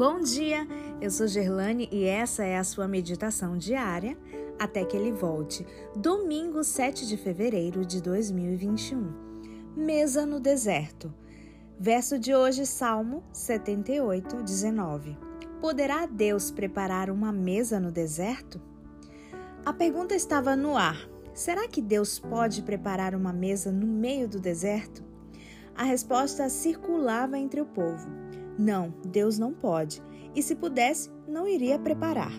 Bom dia, eu sou Gerlane e essa é a sua meditação diária até que ele volte. Domingo 7 de fevereiro de 2021. Mesa no deserto. Verso de hoje, Salmo 78, 19. Poderá Deus preparar uma mesa no deserto? A pergunta estava no ar. Será que Deus pode preparar uma mesa no meio do deserto? A resposta circulava entre o povo. Não, Deus não pode. E se pudesse, não iria preparar.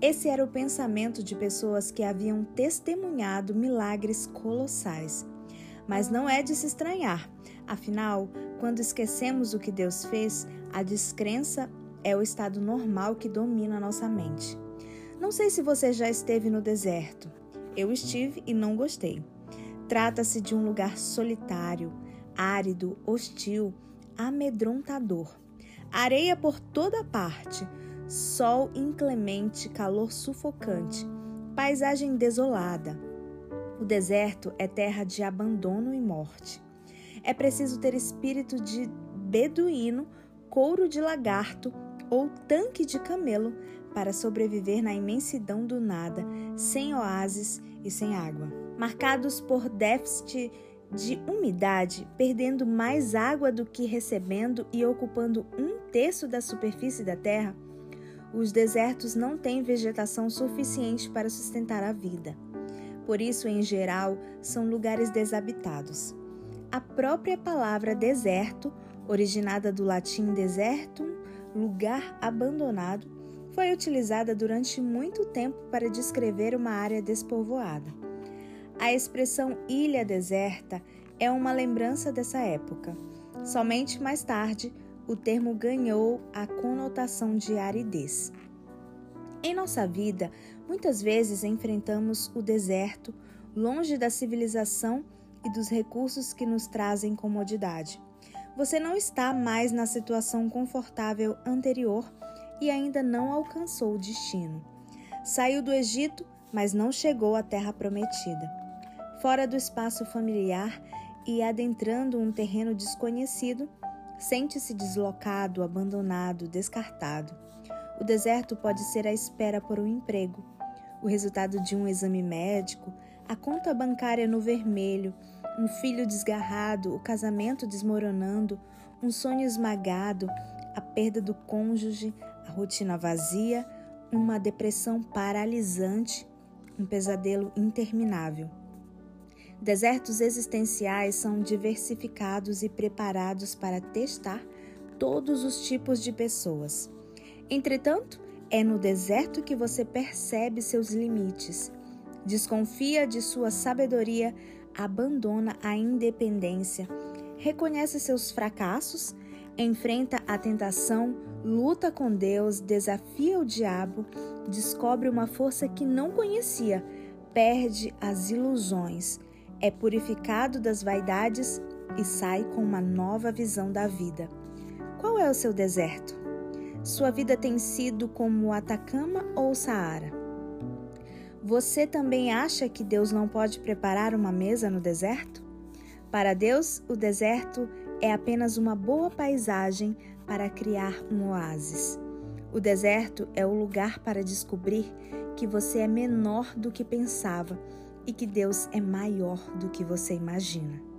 Esse era o pensamento de pessoas que haviam testemunhado milagres colossais. Mas não é de se estranhar. Afinal, quando esquecemos o que Deus fez, a descrença é o estado normal que domina nossa mente. Não sei se você já esteve no deserto. Eu estive e não gostei. Trata-se de um lugar solitário, árido, hostil, amedrontador. Areia por toda parte, sol inclemente, calor sufocante, paisagem desolada. O deserto é terra de abandono e morte. É preciso ter espírito de beduíno, couro de lagarto ou tanque de camelo para sobreviver na imensidão do nada, sem oásis e sem água. Marcados por déficit de umidade, perdendo mais água do que recebendo e ocupando um terço da superfície da Terra, os desertos não têm vegetação suficiente para sustentar a vida. Por isso, em geral, são lugares desabitados. A própria palavra deserto, originada do latim desertum, lugar abandonado, foi utilizada durante muito tempo para descrever uma área despovoada. A expressão ilha deserta é uma lembrança dessa época. Somente mais tarde, o termo ganhou a conotação de aridez. Em nossa vida, muitas vezes enfrentamos o deserto, longe da civilização e dos recursos que nos trazem comodidade. Você não está mais na situação confortável anterior e ainda não alcançou o destino. Saiu do Egito, mas não chegou à terra prometida fora do espaço familiar e adentrando um terreno desconhecido, sente-se deslocado, abandonado, descartado. O deserto pode ser a espera por um emprego, o resultado de um exame médico, a conta bancária no vermelho, um filho desgarrado, o casamento desmoronando, um sonho esmagado, a perda do cônjuge, a rotina vazia, uma depressão paralisante, um pesadelo interminável. Desertos existenciais são diversificados e preparados para testar todos os tipos de pessoas. Entretanto, é no deserto que você percebe seus limites, desconfia de sua sabedoria, abandona a independência, reconhece seus fracassos, enfrenta a tentação, luta com Deus, desafia o diabo, descobre uma força que não conhecia, perde as ilusões é purificado das vaidades e sai com uma nova visão da vida. Qual é o seu deserto? Sua vida tem sido como Atacama ou Saara? Você também acha que Deus não pode preparar uma mesa no deserto? Para Deus, o deserto é apenas uma boa paisagem para criar um oásis. O deserto é o lugar para descobrir que você é menor do que pensava e que Deus é maior do que você imagina.